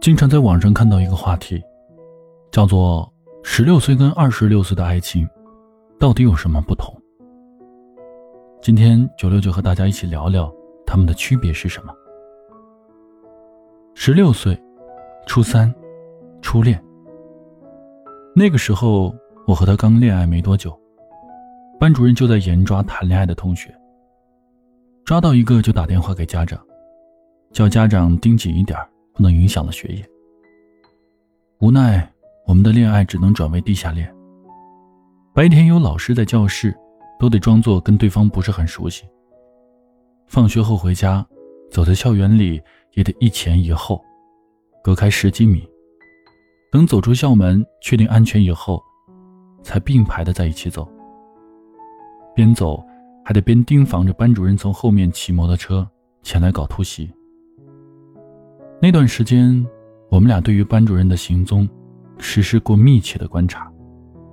经常在网上看到一个话题，叫做“十六岁跟二十六岁的爱情，到底有什么不同？”今天九六就和大家一起聊聊他们的区别是什么。十六岁，初三，初恋。那个时候，我和他刚恋爱没多久，班主任就在严抓谈恋爱的同学，抓到一个就打电话给家长，叫家长盯紧一点儿不能影响了学业。无奈，我们的恋爱只能转为地下恋。白天有老师在教室，都得装作跟对方不是很熟悉。放学后回家，走在校园里也得一前一后，隔开十几米。等走出校门，确定安全以后，才并排的在一起走。边走还得边盯防着班主任从后面骑摩托车前来搞突袭。那段时间，我们俩对于班主任的行踪实施过密切的观察，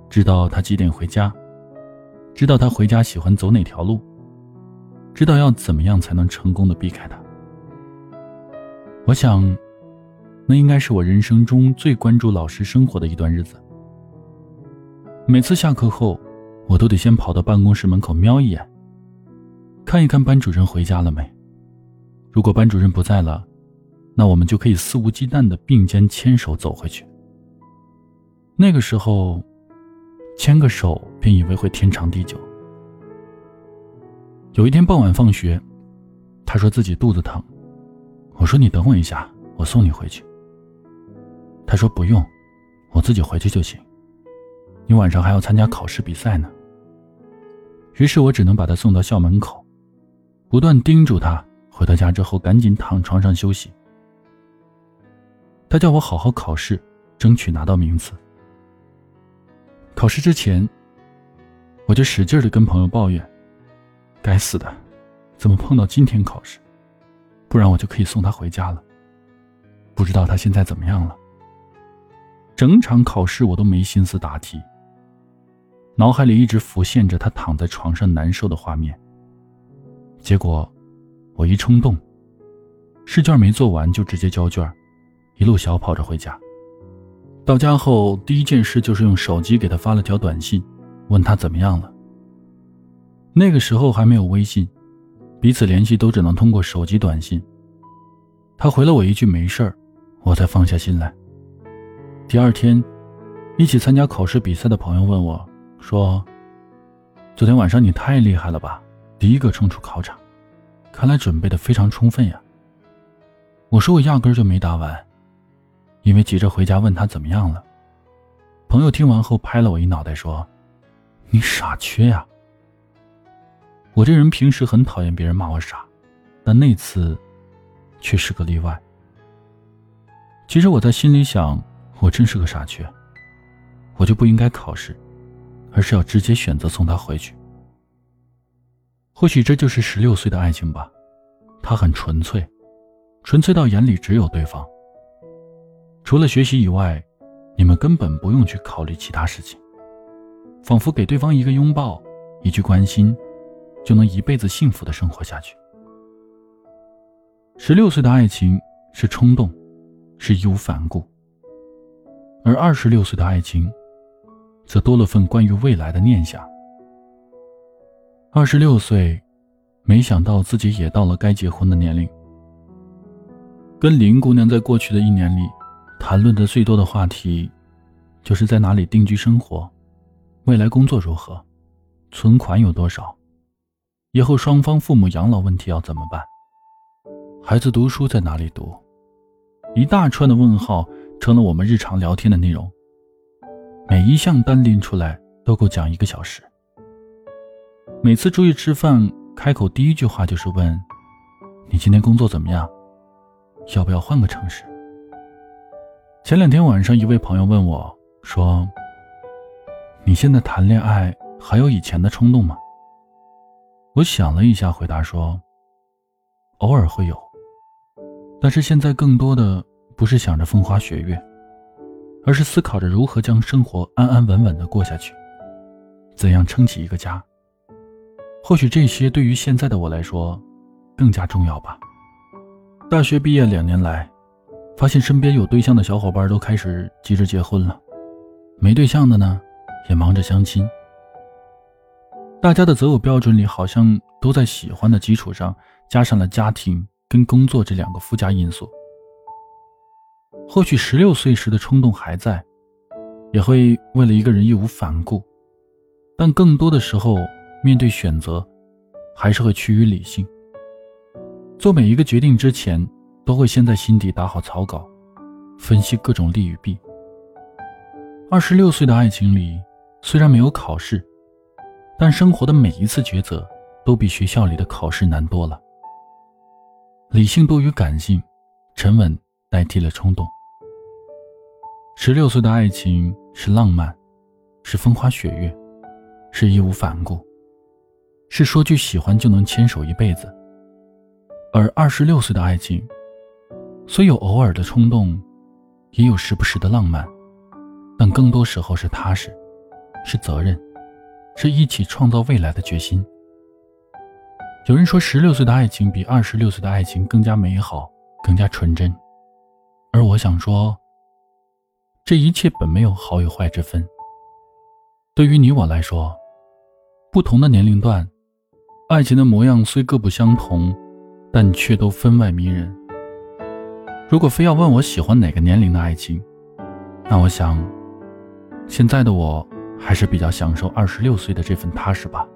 知道他几点回家，知道他回家喜欢走哪条路，知道要怎么样才能成功的避开他。我想，那应该是我人生中最关注老师生活的一段日子。每次下课后，我都得先跑到办公室门口瞄一眼，看一看班主任回家了没。如果班主任不在了，那我们就可以肆无忌惮的并肩牵手走回去。那个时候，牵个手便以为会天长地久。有一天傍晚放学，他说自己肚子疼，我说你等我一下，我送你回去。他说不用，我自己回去就行。你晚上还要参加考试比赛呢。于是我只能把他送到校门口，不断叮嘱他回到家之后赶紧躺床上休息。他叫我好好考试，争取拿到名次。考试之前，我就使劲的跟朋友抱怨：“该死的，怎么碰到今天考试？不然我就可以送他回家了。”不知道他现在怎么样了。整场考试我都没心思答题，脑海里一直浮现着他躺在床上难受的画面。结果，我一冲动，试卷没做完就直接交卷。一路小跑着回家。到家后，第一件事就是用手机给他发了条短信，问他怎么样了。那个时候还没有微信，彼此联系都只能通过手机短信。他回了我一句“没事儿”，我才放下心来。第二天，一起参加考试比赛的朋友问我，说：“昨天晚上你太厉害了吧，第一个冲出考场，看来准备的非常充分呀。”我说：“我压根就没答完。”因为急着回家问他怎么样了，朋友听完后拍了我一脑袋说：“你傻缺呀！”我这人平时很讨厌别人骂我傻，但那次却是个例外。其实我在心里想，我真是个傻缺，我就不应该考试，而是要直接选择送他回去。或许这就是十六岁的爱情吧，他很纯粹，纯粹到眼里只有对方。除了学习以外，你们根本不用去考虑其他事情，仿佛给对方一个拥抱，一句关心，就能一辈子幸福的生活下去。十六岁的爱情是冲动，是义无反顾；而二十六岁的爱情，则多了份关于未来的念想。二十六岁，没想到自己也到了该结婚的年龄。跟林姑娘在过去的一年里。谈论的最多的话题，就是在哪里定居生活，未来工作如何，存款有多少，以后双方父母养老问题要怎么办，孩子读书在哪里读，一大串的问号成了我们日常聊天的内容。每一项单拎出来都够讲一个小时。每次出去吃饭，开口第一句话就是问：“你今天工作怎么样？要不要换个城市？”前两天晚上，一位朋友问我，说：“你现在谈恋爱还有以前的冲动吗？”我想了一下，回答说：“偶尔会有，但是现在更多的不是想着风花雪月，而是思考着如何将生活安安稳稳的过下去，怎样撑起一个家。或许这些对于现在的我来说，更加重要吧。”大学毕业两年来。发现身边有对象的小伙伴都开始急着结婚了，没对象的呢，也忙着相亲。大家的择偶标准里，好像都在喜欢的基础上加上了家庭跟工作这两个附加因素。或许十六岁时的冲动还在，也会为了一个人义无反顾，但更多的时候，面对选择，还是会趋于理性。做每一个决定之前。都会先在心底打好草稿，分析各种利与弊。二十六岁的爱情里，虽然没有考试，但生活的每一次抉择都比学校里的考试难多了。理性多于感性，沉稳代替了冲动。十六岁的爱情是浪漫，是风花雪月，是义无反顾，是说句喜欢就能牵手一辈子。而二十六岁的爱情。虽有偶尔的冲动，也有时不时的浪漫，但更多时候是踏实，是责任，是一起创造未来的决心。有人说，十六岁的爱情比二十六岁的爱情更加美好，更加纯真。而我想说，这一切本没有好与坏之分。对于你我来说，不同的年龄段，爱情的模样虽各不相同，但却都分外迷人。如果非要问我喜欢哪个年龄的爱情，那我想，现在的我还是比较享受二十六岁的这份踏实吧。